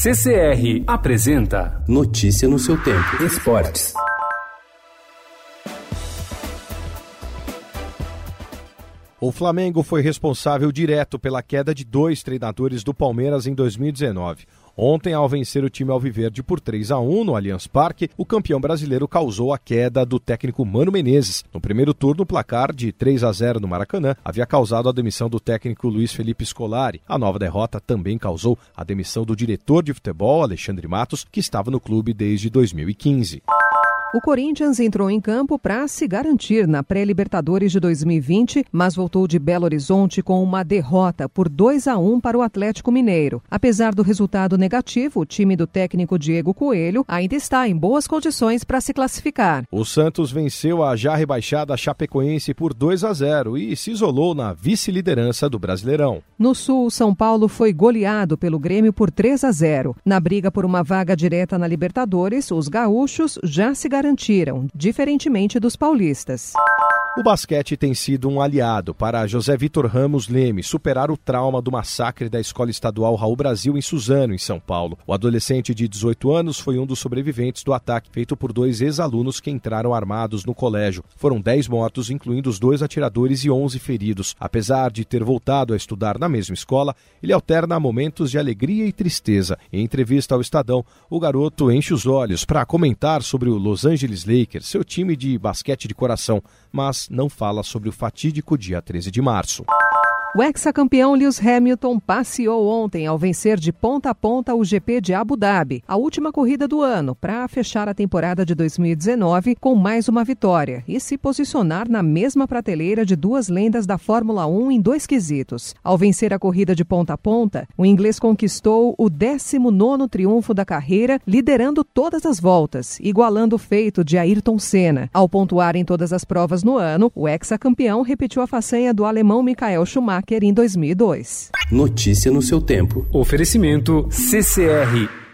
CCR apresenta Notícia no seu tempo. Esportes. O Flamengo foi responsável direto pela queda de dois treinadores do Palmeiras em 2019. Ontem, ao vencer o time Alviverde por 3 a 1 no Allianz Parque, o campeão brasileiro causou a queda do técnico Mano Menezes. No primeiro turno, o placar de 3 a 0 no Maracanã havia causado a demissão do técnico Luiz Felipe Scolari. A nova derrota também causou a demissão do diretor de futebol, Alexandre Matos, que estava no clube desde 2015. O Corinthians entrou em campo para se garantir na pré-Libertadores de 2020, mas voltou de Belo Horizonte com uma derrota por 2 a 1 para o Atlético Mineiro. Apesar do resultado negativo, o time do técnico Diego Coelho ainda está em boas condições para se classificar. O Santos venceu a já rebaixada Chapecoense por 2 a 0 e se isolou na vice-liderança do Brasileirão. No Sul, São Paulo foi goleado pelo Grêmio por 3 a 0. Na briga por uma vaga direta na Libertadores, os gaúchos já se garantiram, diferentemente dos paulistas. O basquete tem sido um aliado para José Vitor Ramos Leme superar o trauma do massacre da Escola Estadual Raul Brasil em Suzano, em São Paulo. O adolescente de 18 anos foi um dos sobreviventes do ataque feito por dois ex-alunos que entraram armados no colégio. Foram 10 mortos, incluindo os dois atiradores e 11 feridos. Apesar de ter voltado a estudar na mesma escola, ele alterna momentos de alegria e tristeza. Em entrevista ao Estadão, o garoto enche os olhos para comentar sobre o Los Angeles Lakers, seu time de basquete de coração, mas não fala sobre o fatídico dia 13 de março. O ex-campeão Lewis Hamilton passeou ontem ao vencer de ponta a ponta o GP de Abu Dhabi, a última corrida do ano, para fechar a temporada de 2019 com mais uma vitória e se posicionar na mesma prateleira de duas lendas da Fórmula 1 em dois quesitos. Ao vencer a corrida de ponta a ponta, o inglês conquistou o 19º triunfo da carreira, liderando todas as voltas, igualando o feito de Ayrton Senna. Ao pontuar em todas as provas no ano, o ex-campeão repetiu a façanha do alemão Michael Schumacher Schumacher em 2002. Notícia no seu tempo. Oferecimento CCR